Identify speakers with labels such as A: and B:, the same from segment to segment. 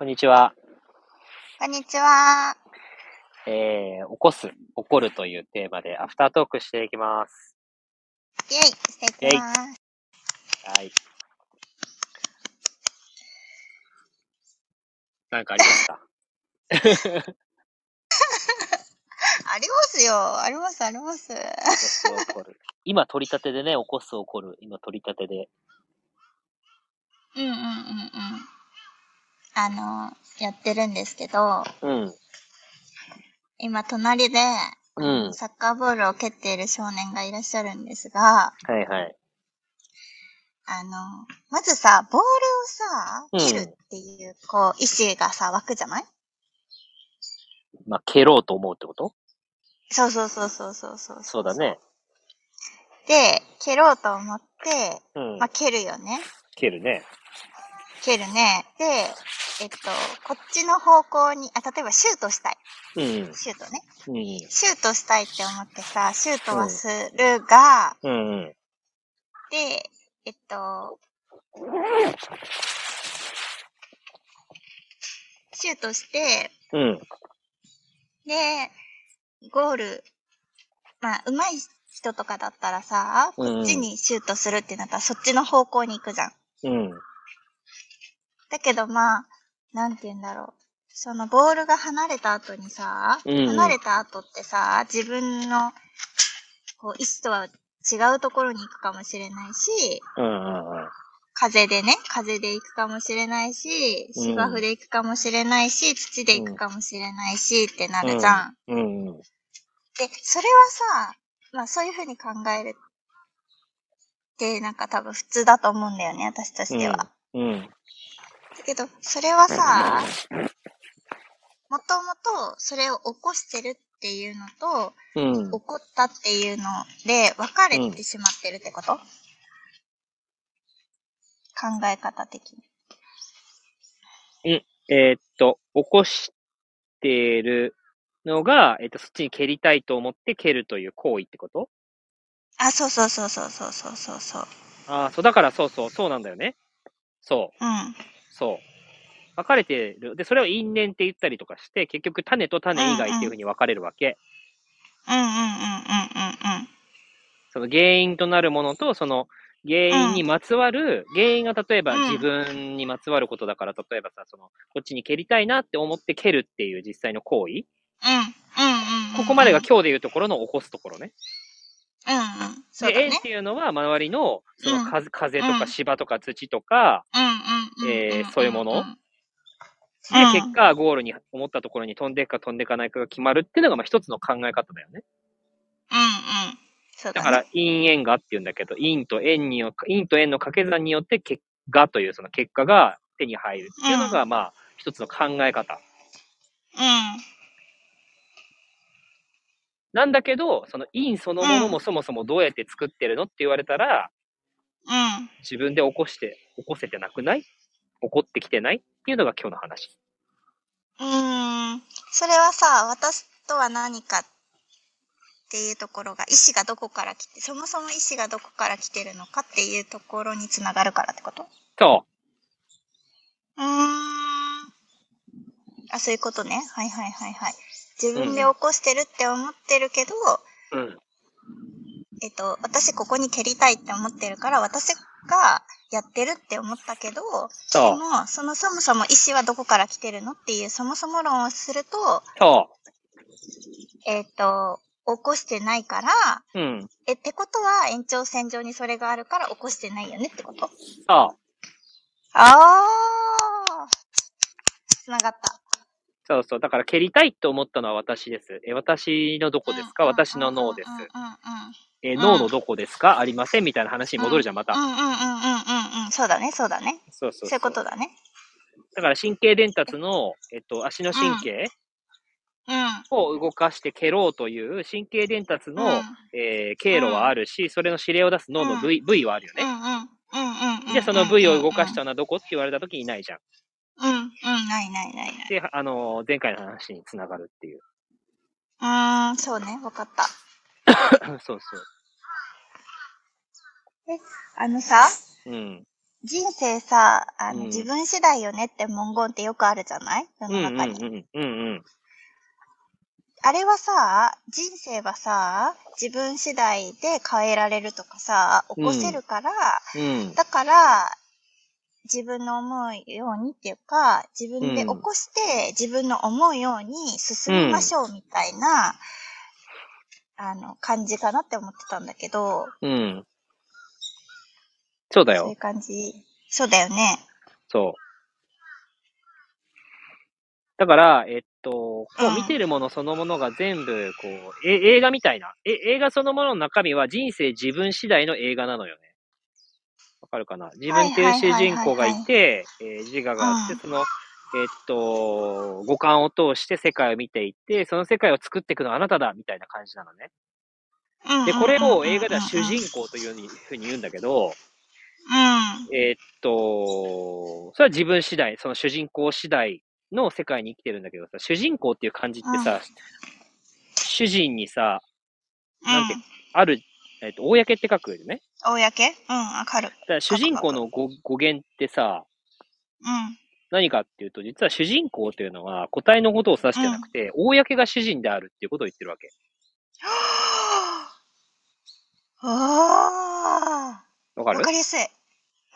A: こんにちは。
B: こんにちは。
A: えー、起こす、起こるというテーマでアフタートークしていきます。
B: イェイしていきます。
A: はい。なんかありますか
B: ありますよ。あります、あります。
A: 今取り立てでね、起こす、起こる。今取り立てで。
B: うんうんうんうん。あの、やってるんですけど、
A: うん。
B: 今隣で、
A: うん。
B: サッカーボールを蹴っている少年がいらっしゃるんですが、
A: はいはい。
B: あの、まずさ、ボールをさ、
A: うん
B: 蹴るっていう、こう、意志がさ、湧くじゃない？
A: まあ、蹴ろうと思うってこと？
B: そうそうそうそうそうそう。
A: そうだね。
B: で、蹴ろうと思って、
A: うん
B: まあ、。蹴るよね。
A: 蹴るね。
B: 蹴るね。で、えっと、こっちの方向に、あ、例えばシュートしたい。
A: うん。
B: シュートね。
A: うん。
B: シュートしたいって思ってさ、シュートはするが、
A: うんうん。
B: で、えっと、シュートして、
A: うん。
B: で、ゴール、まあ、上手い人とかだったらさ、
A: うん
B: こっちにシュートするってなったらそっちの方向に行くじゃん。
A: うん。
B: だけどまあ、なんて言うんだろう。そのボールが離れた後にさ、
A: うん
B: 離れた後ってさ、自分のこう意思とは違うところに行くかもしれないし、
A: うんうんうん。
B: 風でね、風で行くかもしれないし、
A: うん
B: 芝生で行くかもしれないし、土で行くかもしれないし、ってなるじゃん。
A: うんうん。
B: で、それはさ、まあそういうふうに考えるって、なんか多分普通だと思うんだよね、私としては。
A: うん。
B: だけど、それはさ、もともとそれを起こしてるっていうのと、
A: うん。
B: 起こったっていうので分かれてしまってるってこと、考え方的に。
A: えーっと、起こしてるのが、えーっと、そっちに蹴りたいと思って蹴るという行為ってこと？
B: あ、そうそうそうそうそうそうそうそう。
A: ああ、そう、だからそうそう、そうなんだよね。そう、
B: うん。
A: そう。分かれてる。で、それを因縁って言ったりとかして、結局種と種以外っていうふうに分かれるわけ。
B: うんうんうんうんうんうん。
A: その原因となるものと、その原因にまつわる、原因が例えば
B: うん
A: 自分にまつわることだから、例えばさ、その、こっちに蹴りたいなって思って蹴るっていう実際の行為。
B: うん。うんうんうん。
A: ここまでが今日でいうところの起こすところね。
B: うんうん。そう
A: で、
B: だね
A: 縁っ。ていうのは周りの、その
B: うん
A: 風風と
B: うん
A: か芝とか土とか、
B: うんうんうん。
A: えーそういうもの？
B: うん
A: で、
B: うん
A: 結果、ゴールに思ったところに飛んでいくか飛んでいかないかが決まるっていうのが、まあ一つの考え方だよね。
B: うんうん。そうだね。
A: だから、因縁がっていうんだけど、因と縁によ、因と縁の掛け算によって結果というその結果が手に入るっていうのが、
B: うん
A: まあ、一つの考え方。
B: うん。
A: なんだけど、その因そのものもそもそもどうやって作ってるのって言われたら、
B: うん。
A: 自分で起こして、起こせてなくない？起こってきてないっていうのが今日の話。
B: うーん。それはさ、私とは何かっていうところが、意思がどこから来て、そもそも意思がどこから来てるのかっていうところにつながるからってこと？
A: そう
B: ーん。あ、そういうことね。はいはいはいはい。自分で起こしてるって思ってるけど、
A: う。うん。
B: えっと、私ここに蹴りたいって思ってるから、私がやってるって思ったけど、
A: そう。
B: でも、そのそもそも意思はどこから来てるのっていうそもそも論をすると、
A: そ
B: えっ、と、起こしてないから、
A: う。うん。
B: え、ってことは延長線上にそれがあるから起こしてないよねってこと？
A: そう。
B: あー。つながった。
A: そうそう。だから蹴りたいと思ったのは私です。え、私のどこですか？
B: うん
A: 私の脳です
B: うん。うんうん
A: え、
B: ん
A: 脳のどこですか？ありませんみたいな話に戻るじゃん、また。
B: うんうんうんうんうんうん。そうだね、そうだね。
A: そうそう
B: そういうことだね。
A: だから神経伝達の、えっと、足の神経
B: うん。
A: を動かして蹴ろうという神経伝達の、
B: うん
A: えー経路はあるし、それの指令を出す脳の部位,、部位はあるよね。
B: うんうん。うんうんうん。
A: じゃあその部位を動かし
B: う
A: たのはどこって言われた時にいないじゃん。
B: うんうん。ないないないない。
A: で、あのー前回の話につながるっていう。
B: うーん、そうね、わかった。
A: そうそう。
B: あのさ、
A: うん。
B: 人生さ、あの、
A: うん
B: 自分次第よねって文言ってよくあるじゃない？世
A: うんうん
B: の中に。
A: うん。うんうん。
B: あれはさ、人生はさ、自分次第で変えられるとかさ、起こせるから、
A: うん。
B: だから、自分の思うようにっていうか、自分で起こして、自分の思うように進みましょうみたいな、あの、感じかなって思ってたんだけど、
A: うん。そうだよ
B: そういう。感じ。そうだよね。
A: そう。だから、えっと、こ
B: うん
A: う見てるものそのものが全部、こう、え映画みたいな。え、映画そのものの中身は人生自分次第の映画なのよね。わかるかな？自分っていう主人公がいて、えー自我があって、
B: うん
A: その、えっと、五感を通して世界を見ていって、その世界を作っていくのはあなただみたいな感じなのね。で、これを映画では主人公というふうに言うんだけど、
B: うん。
A: えーっと、それは自分次第、その主人公次第の世界に生きてるんだけどさ、主人公っていう漢字ってさ、主人にさ、なんてある、えーっと、公って書くよね。
B: 公うん、わかる。
A: だから主人公の語語源ってさ、
B: うん。
A: 何かっていうと、実は主人公っていうのは個体のことを指してなくて、公が主人であるっていうことを言ってるわけ。
B: ああ。
A: わかる？
B: わかりやすい。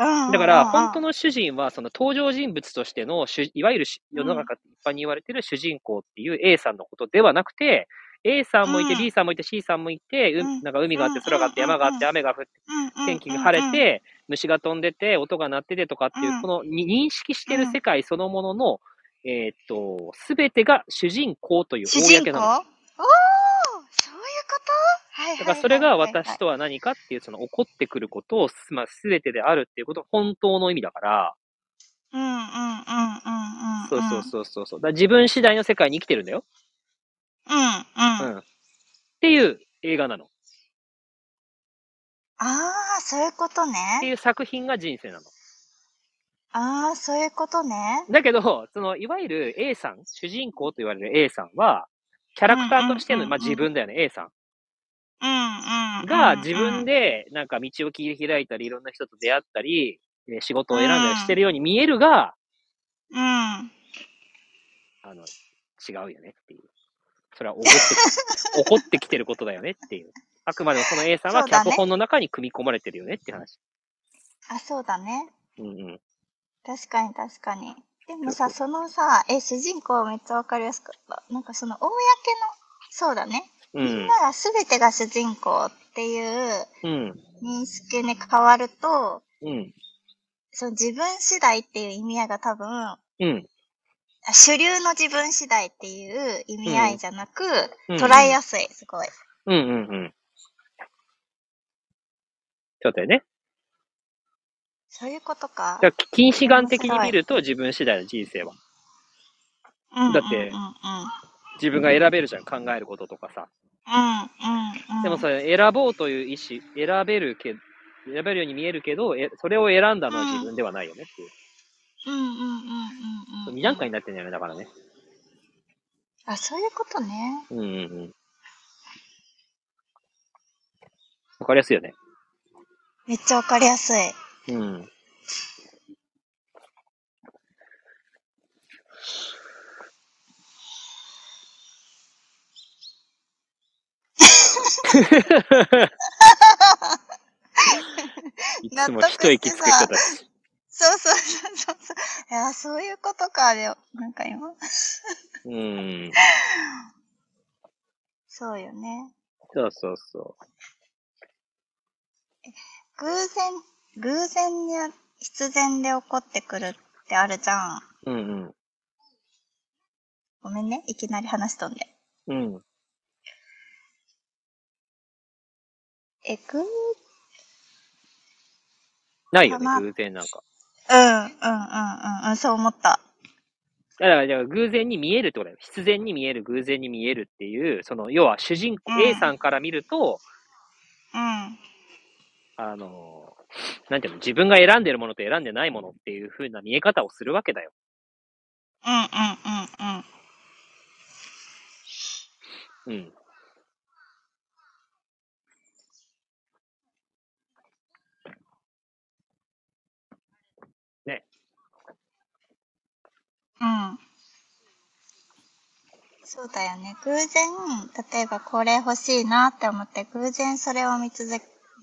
B: うん。
A: だから、本当
B: の、
A: の主人は、その登場人物としての主、いわゆるし世の中一般に言われてる主人公っていう A さんのことではなくて、A さんもいて、
B: うん。
A: B さんもいて、C さんもいて、う
B: うん。
A: なんか海があって、空があって、
B: うん。
A: 山があって、雨が降って、天気が晴れて、虫が飛んでて、音が鳴っててとかっていうう、
B: ん。
A: このに認識してる世界そのものの、えーっと、すべてが主人公という
B: 主人公？
A: 公なの。
B: おおそういうこと？はいはいはいはい。
A: だからそれが私とは何かっていう、その起こってくることを、まあ、すべてであるっていうこと、本当の意味だから、
B: うんうんうんうんうん。
A: そうそうそうそうそう。だ自分次第の世界に生きてるんだよ。
B: うんうん。
A: うん。っていう映画なの。っ
B: ああ、そういうこと
A: て
B: ね。
A: いう作品が人生なの。
B: ああ、そういうことね。
A: だけど、その、いわゆる A さん、主人公と言われる A さんは、キャラクターとしての、
B: うんうんうんうん
A: まあ自分だよね、A さん。
B: うんうんうん。
A: が自分で、なんか道を切り開いたり、いろんな人と出会ったり、えー仕事を選んだりしてるように見えるが、
B: うん。
A: あの、違うよねっていう。それは怒ってき、怒ってきてることだよねっていう。あくまでもその A さんは脚本の中に組み込まれてるよねっていう話。
B: あ、そうだね。
A: うんうん。
B: 確かに確かに。でもさ、そのさ、え、主人公めっちゃわかりやすかった。なんかその、公の、そうだね。
A: うん
B: みんな。が全てが主人公っていう
A: うん。
B: 認識に変わると、
A: うん。
B: その自分次第っていう意味合いが多分、
A: うん。
B: あ主流の自分次第っていう意味合いじゃなく、
A: うん
B: 捉えやすい、すごい。
A: うんうんうん。そうだよね。
B: そういうことか。
A: だから近視眼的に見ると自分次第の人生は。
B: うん
A: だって。自分が選べるじゃん、考えることとかさ。
B: うんうんうん。
A: でもそれ選ぼうという意思、選べるけ選べるように見えるけど、えそれを選んだのは自分ではないよねっていう。
B: うんうんうんうんうん。
A: 二段階になってんだよね、だからね。
B: あ、そういうことね。
A: うんうんうん。わかりやすいよね。
B: めっちゃわかりやすい。
A: うん。いつも一息つく人たち。
B: そうそうそうそうそう。いや、そういうことか、でも、なんか今。
A: うん。
B: そうよね。
A: そうそうそ
B: 偶然、偶然や必然で起こってくるってあるじゃん。
A: う。うん
B: ごめんね、いきなり話しとんで。
A: うん。うん。
B: え、ぐー、
A: ないよね偶然なんか。
B: うん、うん、うん、うん、うん、そう思った。
A: だから、だから偶然に見えるってことだよ。必然に見える、偶然に見えるっていう、その、要は主人公、
B: うん
A: A さんから見ると、
B: うん。
A: あの、なんていうの、自分が選んでるものと選んでないものっていう風な見え方をするわけだよ。
B: うん、うん、うん、うん。
A: うん。
B: そうだよね。偶然、例えばこれ欲しいなって思って、偶然それを見つ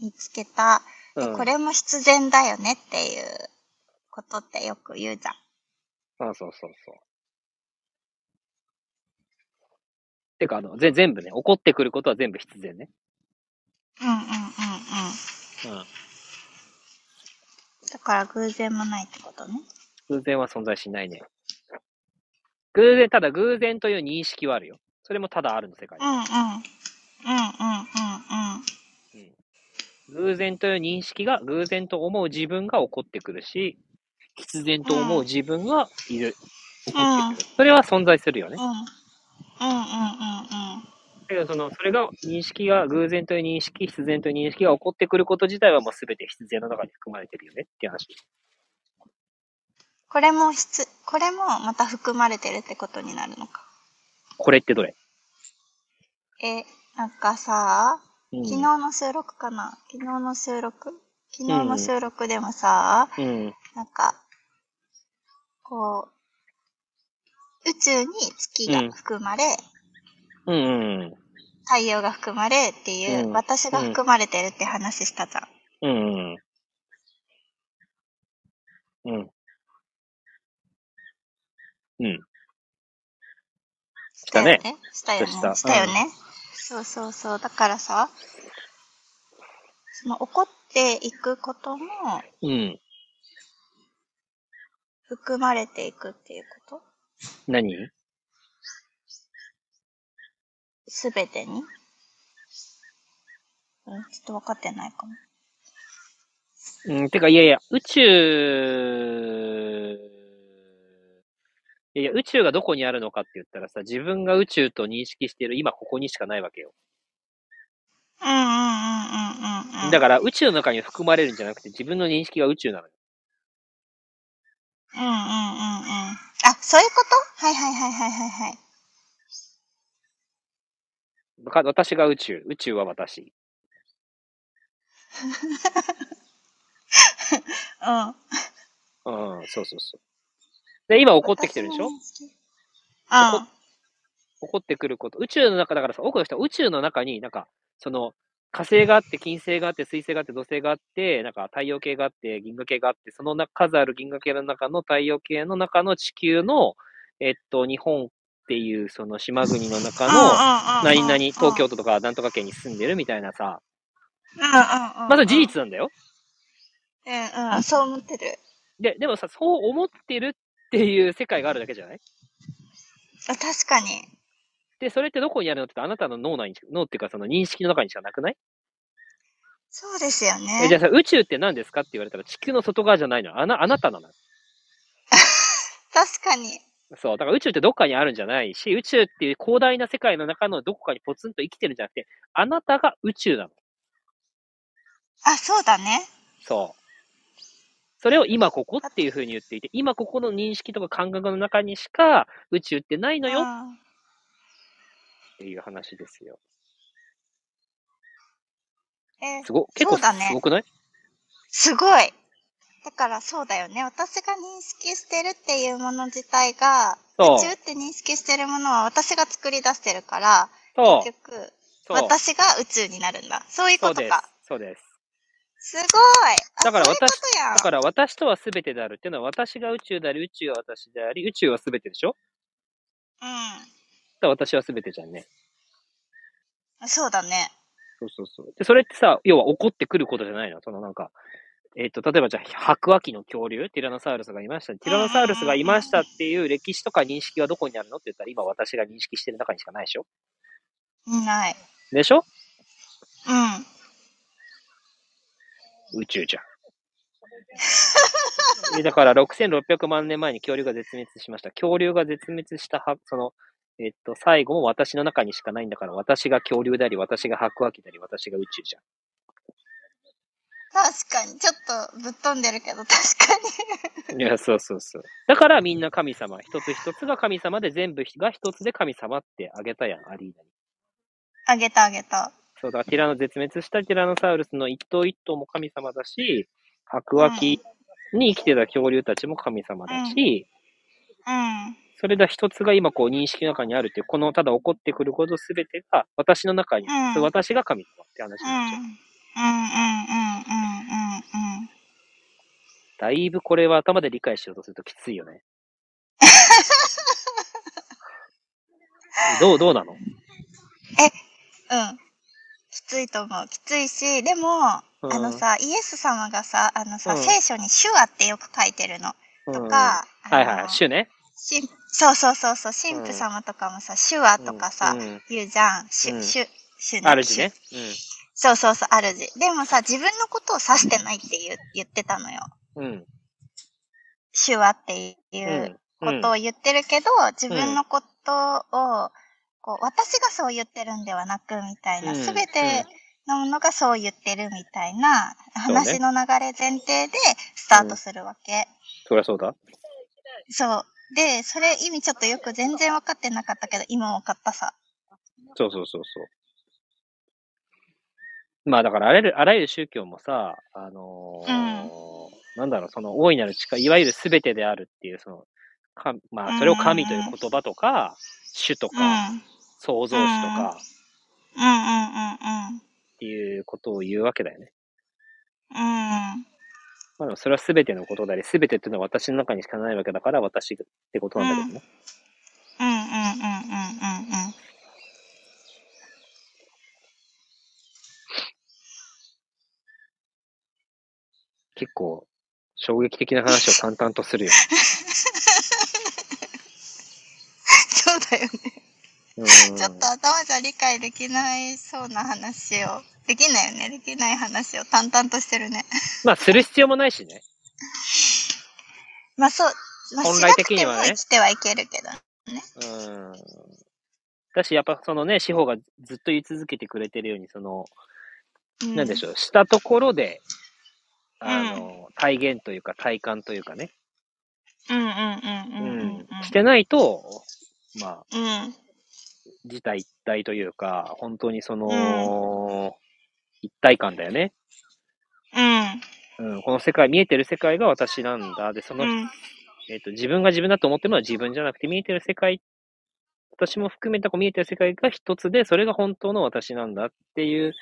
B: 見つけた。で、
A: うん。
B: これも必然だよねっていうことってよく言うじゃん。
A: あそうそうそう。てか、あの、ぜ全部ね、起こってくることは全部必然ね。
B: うんうんうんうん。
A: うん。
B: だから偶然もないってことね。
A: 偶然は存在しないね。偶然、ただ偶然という認識はあるよ。それもただあるの世界
B: う。んうん。うんうんうんうん。
A: 偶然という認識が、偶然と思う自分が起こってくるし、必然と思う自分がいる。起こってくる。それは存在するよね
B: う。ん。うんうんうんうん。
A: だけど、その、それが、認識が、偶然という認識、必然という認識が起こってくること自体はもう全て必然の中に含まれてるよねっていう話。
B: これも必、これもまた含まれてるってことになるのか。
A: これってどれ？
B: え、なんかさ、
A: うん。
B: 昨日の収録かな？昨日の収録？昨日の収録でもさ、
A: うん。
B: なんか、こう、宇宙に月が含まれ、
A: うんうん。
B: 太陽が含まれっていう、
A: うん
B: 私が含まれてるって話したじゃん。
A: うん。うん。うん。したね。
B: したよね。
A: した
B: したよね。そうそうそう。だからさ、その起こっていくことも
A: うん。
B: 含まれていくっていうこと？
A: 何？
B: すべてに？うん、ちょっと分かってないかも。
A: うん、てか、いやいや、宇宙、いやいや、宇宙がどこにあるのかって言ったらさ、自分が宇宙と認識している今ここにしかないわけよ。
B: うんうんうんうんうんうん。
A: だから、宇宙の中に含まれるんじゃなくて、自分の認識が宇宙なのよ。
B: うんうんうんうん。あ、そういうこと？はいはいはいはいはいはい。
A: か私が宇宙、宇宙は私。
B: うん。
A: うん、そうそうそう。で、今起こってきてるでしょ？
B: うん。
A: 起こってくること。宇宙の中だからさ、多くの人は宇宙の中になんか、その、火星があって、金星があって、水星があって、土星があって、なんか太陽系があって、銀河系があって、そのな数ある銀河系の中の太陽系の中の地球の、えっと、日本っていうその島国の中の、何々、東京都とかなんとか県に住んでるみたいなさ。まあ、それ事実なんだよ。
B: うんうん、そう思ってる。
A: で、でもさ、そう思ってるっていう世界があるだけじゃない？
B: あ確かに。
A: で、それってどこにあるのってあなたの脳内に脳っていうかその認識の中にしかなくない？
B: そうですよ
A: えじゃ
B: ね。
A: あさ、宇宙って何ですかって言われたら地球の外側じゃないの？あな、あなたなの？
B: 確かに。
A: そう。だから宇宙ってどっかにあるんじゃないし、宇宙っていう広大な世界の中のどこかにポツンと生きてるんじゃなくて、あなたが宇宙なの。
B: あ、そうだね。
A: そう。それを今ここっていうふうに言っていて、今ここの認識とか感覚の中にしか宇宙ってないのよ
B: うん
A: っていう話ですよ。
B: え
A: すご、結構
B: そうだね
A: すごくない？
B: すごい。だからそうだよね。私が認識してるっていうもの自体が、宇宙って認識してるものは私が作り出してるから。結局。私が宇宙になるんだ。そういう
A: そうです
B: ことか。。
A: そうです。
B: すごい。あ
A: だから私だから私とは全てであるっていうのは私が宇宙であり、宇宙は私であり、宇宙は全てでしょ？だから私は全てじゃんね。
B: うん。そうだね。
A: そうそうそう。で、それってさ、要は起こってくることじゃないの？そのなんか、えっ、と、例えばじゃあ、白亜紀の恐竜、ティラノサウルスがいました。ティラノサウルスがいましたっていう歴史とか認識はどこにあるの？って言ったら、今私が認識してる中にしかないでしょ？
B: ない。
A: でしょ？
B: うん。
A: 宇宙じゃん。で だから、6600万年前に恐竜が絶滅しました。恐竜が絶滅したは、その、えっと、最後も私の中にしかないんだから、私が恐竜であり、私が白亜紀であり、私が宇宙じゃん。
B: 確かに。ちょっとぶっ飛んでるけど、確かに。
A: いや、そうそうそう。だからみんな神様。一つ一つが神様で全部が一つで神様ってあげたやん、アリーナに。
B: あげたあげた。
A: そうだ、ティラノ絶滅したティラノサウルスの一頭一頭も神様だし、白亜紀に生きてた恐竜たちも神様だし、
B: うん。
A: それで一つが今こう認識の中にあるっていう、このただ起こってくることすべてが私の中に、
B: うん。
A: 私が神様って話に
B: うん。
A: なっちゃう。
B: うん。うん。うん。うん。うん。
A: だいぶこれは頭で理解しようとするときついよね。どう、どうなの？
B: うん。きついと思う。きついし、でも、
A: うん
B: あのさ、イエス様がさ、あのさ、
A: うん
B: 聖書に手話ってよく書いてるの。
A: うん
B: とか、
A: はいはい、
B: あの
A: 主ね。
B: しそうそうそうそう、神父様とかもさ、手話とかさ、
A: うんうん
B: 言うじゃん。主、
A: うん
B: 主、主
A: 主ね。
B: そうそうそう、主。でもさ、自分のことを指してないって言う言ってたのよ。
A: うん。うん。
B: 手話っていう
A: うん。
B: ことを言ってるけど、自分のことを、こう、私がそう言ってるんではなく、みたいな、
A: うん
B: すべてのものがそう言ってるみたいな話の流れ前提でスタートするわけ。
A: そりゃそうだ。
B: そう。で、それ意味ちょっとよく全然分かってなかったけど、今分かったさ。
A: そうそうそうそう。まあだからあらゆる、あらゆる宗教もさ、あのーなんだろう、その大いなる力、いわゆる全てであるっていう、その、かまあそれを神という言葉とか、主と
B: うん。
A: か、
B: うん
A: 創造主とか
B: うんうんうん
A: っていうことを言うわけだよね。
B: うん。うん。
A: まあでもそれは全てのことであり、全てっていうのは私の中にしかないわけだから、私ってことなんだけどね。
B: うんうんうんうんうんうん。
A: 結構、衝撃的な話を淡々とするよ。
B: そ うだよね。
A: うん
B: ちょっと頭じゃ理解できないそうな話を。できないよね。できない話を淡々としてるね。
A: まあ、する必要もないしね。
B: まあそう。まあ、
A: 本来的にはね
B: 生きてはいけるけど。
A: うん。だし、やっぱそのね、司法がずっと言い続けてくれてるように、その、
B: うん、
A: なんでしょう、したところで、あの、体現というか体感というかね、
B: うんうんうん
A: う
B: うんうん
A: ん、してないと、まあ、
B: うん。うん。
A: 自体一体というか、本当にその、一体感だよね。
B: うん。
A: うん、この世界、見えてる世界が私なんだ。で、その、
B: うん。
A: えっ、と、自分が自分だと思ってるのは自分じゃなくて、見えてる世界、私も含めたこう見えてる世界が一つで、それが本当の私なんだっていう、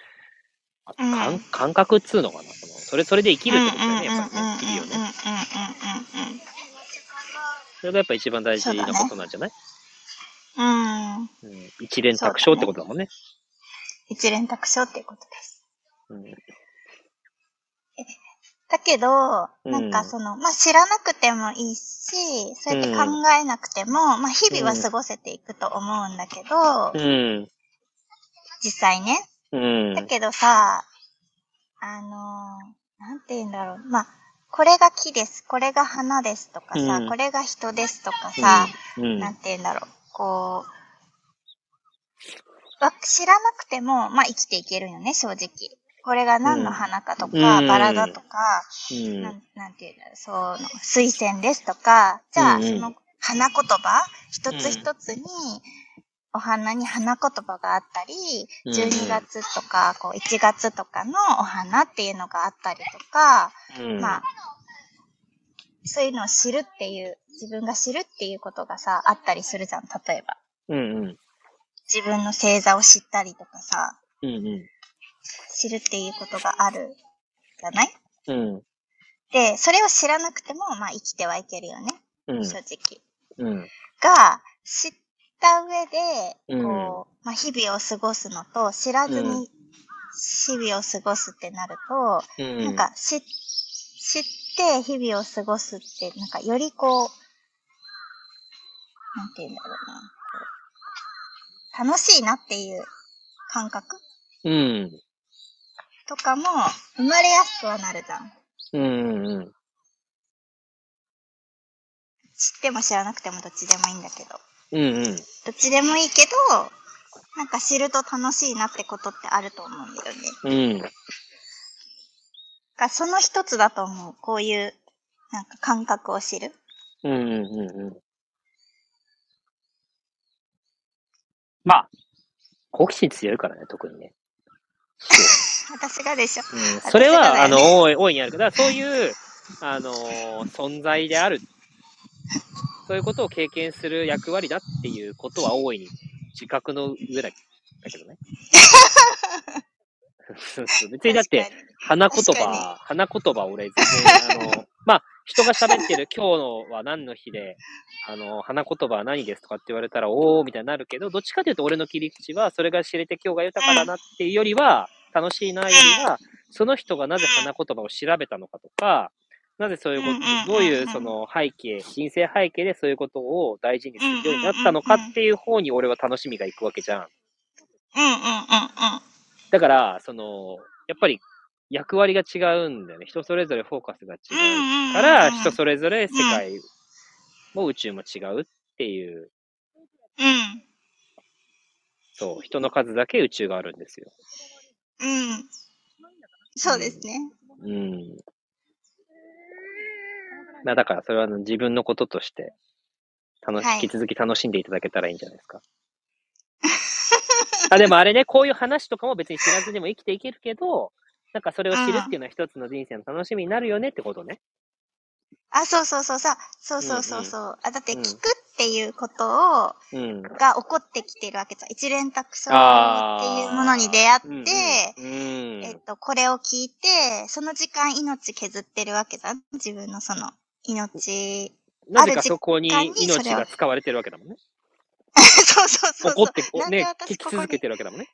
A: あ
B: うん
A: 感感覚っつうのかなそのそれ、それで生きるってことだよね、やっぱりね。
B: うんうんうん
A: 日々をね。それがやっぱ一番大事なことなんじゃない
B: うん。うん。
A: うん。一連卓章ってことだもんね。
B: 一連卓章っていうことです。
A: うん。
B: だけど、
A: うん
B: なんかその、まあ、知らなくてもいいし、そうやって考えなくても、まあ、日々は過ごせていくと思うんだけど、
A: うん。
B: 実際ね。
A: うん。
B: だけどさ、あのーなんて言うんだろう。まあ、これが木です、これが花ですとかさ、
A: うん
B: これが人ですとかさ、
A: うん。
B: なんて言うんだろう。こう、わ知らなくても、まあ生きていけるよね、正直。これが何の花かとか、
A: うん。
B: バラだとか、
A: うん。
B: なんなんて言うんだろう、その、水仙ですとか、じゃあ、
A: うんうん。
B: その花言葉、一つ一つに、お花に花言葉があったり、
A: うん
B: 12月とか、こう、1月とかのお花っていうのがあったりとか、
A: うん。
B: まあ、そういうのを知るっていう、自分が知るっていうことがさ、あったりするじゃん、例えば。
A: うんうん。
B: 自分の星座を知ったりとかさ、
A: うんうん。
B: 知るっていうことがあるじゃない？
A: うん。
B: で、それを知らなくても、まあ生きてはいけるよね、
A: うん。
B: 正直。
A: うん。
B: が、知った上で、
A: うん
B: こう、まあ日々を過ごすのと、知らず
A: うん
B: に日々を過ごすってなると、
A: うん。
B: なんか、知、知って日々を過ごすって、なんかよりこう、なんて言うんだろうな。楽しいなっていう感覚？
A: うん。
B: とかも生まれやすくはなるじゃん。
A: うんうん。
B: 知っても知らなくてもどっちでもいいんだけど。
A: うんうん。
B: どっちでもいいけど、なんか知ると楽しいなってことってあると思うんだよね。
A: うん。
B: がその一つだと思う。こういう、なんか感覚を知る。
A: うんうんうんうん。まあ、好奇心強いからね、特にね。
B: 私がでしょ。
A: うん、それは、
B: ね
A: あの、大い、大いにあるから、そういう、あのー存在である。そういうことを経験する役割だっていうことは大いに自覚の上だだけどね。そうそう。別にだって、花言葉、花言葉俺全然、あの、まあ、人が喋ってる今日のは何の日で、あの、花言葉は何ですとかって言われたら、おーみたいになるけど、どっちかというと俺の切り口は、それが知れて今日が豊かだなっていうよりは、楽しいなよりは、その人がなぜ花言葉を調べたのかとか、なぜそういうこと、どういうその背景、人生背景でそういうことを大事にするようになったのかっていう方に俺は楽しみがいくわけじゃん。
B: うんうんうんうん。
A: だから、その、やっぱり役割が違うんだよね。人それぞれフォーカスが違
B: う
A: から、人それぞれ世界も宇宙も違うっていう、
B: うん。
A: そう、人の数だけ宇宙があるんですよ。
B: うん。そうですね。
A: うん。まあだからそれは自分のこととして、楽し、
B: はい
A: 引き続き楽しんでいただけたらいいんじゃないですか。あ、でもあれね、こういう話とかも別に知らずにも生きていけるけど、なんかそれを知るっていうのは一つの人生の楽しみになるよねってことね。
B: あ、そうそうそうさ、そうそうそうそう。あ、だって聞くっていうことを、
A: うん。
B: が起こってきてるわけさ。一連卓章
A: あー
B: っていうものに出会って、
A: うんうん
B: えっと、これを聞いて、その時間命削ってるわけだ。自分のその命。
A: なぜかそこに
B: ある時間にそれを
A: 命が使われてるわけだもんね。
B: そうそうそうそう。
A: 怒って、
B: ここに
A: 聞き続けてるわけだもんね。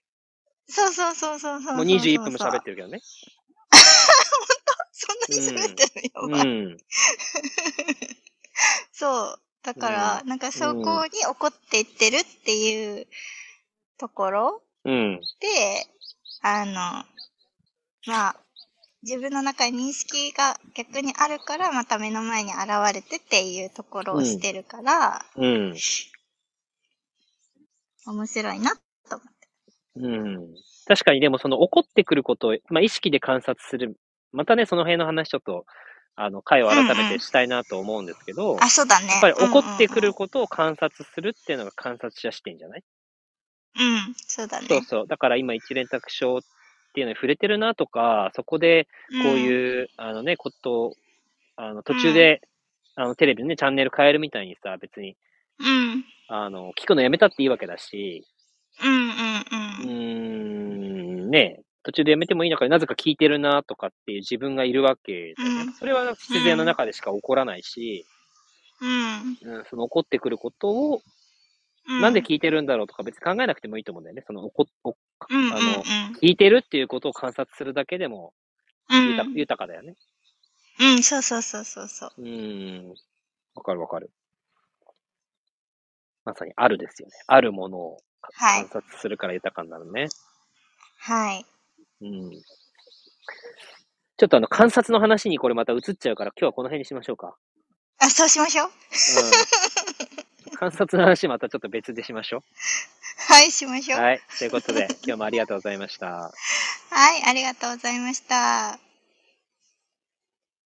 B: そうそうそうそうそう。
A: もう21分も喋ってるけどね。
B: そんなに喋ってるよ、
A: うん。
B: そう。だから、なんかそこに起こっていってるっていうところ
A: うん。
B: で、あの、まあ、自分の中に認識が逆にあるから、また目の前に現れてっていうところをしてるから、
A: うん。
B: 面白いなと思って。
A: うん。確かにでもその起こってくることを、まあ意識で観察する。またね、その辺の話ちょっと、あの、回を改めてしたいなと思うんですけど、
B: あ、そうだね。
A: やっぱり起こってく
B: うん
A: ることを観察するっていうのが観察者視点じゃない？
B: うんうん。うん、そうだね。
A: そうそう。だから今一連卓章っていうのに触れてるなとか、そこでこう
B: うん。
A: いう、あのね、ことを、あの、途中で、あの、テレビでね、チャンネル変えるみたいにさ、別に、
B: うん。
A: あの、聞くのやめたっていいわけだし、
B: うんうん
A: うーん、ね、途中でやめてもいいのかなぜか聞いてるなとかっていう自分がいるわけだよね
B: うん
A: それは自然の中でしか起こらないし、
B: うん。うん。
A: うん、その起こってくることを、
B: うん。
A: なんで聞いてるんだろうとか別に考えなくてもいいと思うんだよね。その起こお
B: うんうんうん。
A: あの聞いてるっていうことを観察するだけでも
B: うん
A: 豊,、豊かだよね。
B: うん、そうそうそうそうそう。
A: うーん。わかるわかる。まさにあるですよね。あるものを
B: はい
A: 観察するから豊かになるね。
B: はい。
A: うん。ちょっとあの観察の話にこれまた移っちゃうから今日はこの辺にしましょうか。
B: あ、そうしましょう。
A: うん。観察の話またちょっと別でしましょ
B: はい、しまし
A: う。
B: ょう。
A: はい。ということで、今日もありがとうございました。
B: はい、ありがとうございました。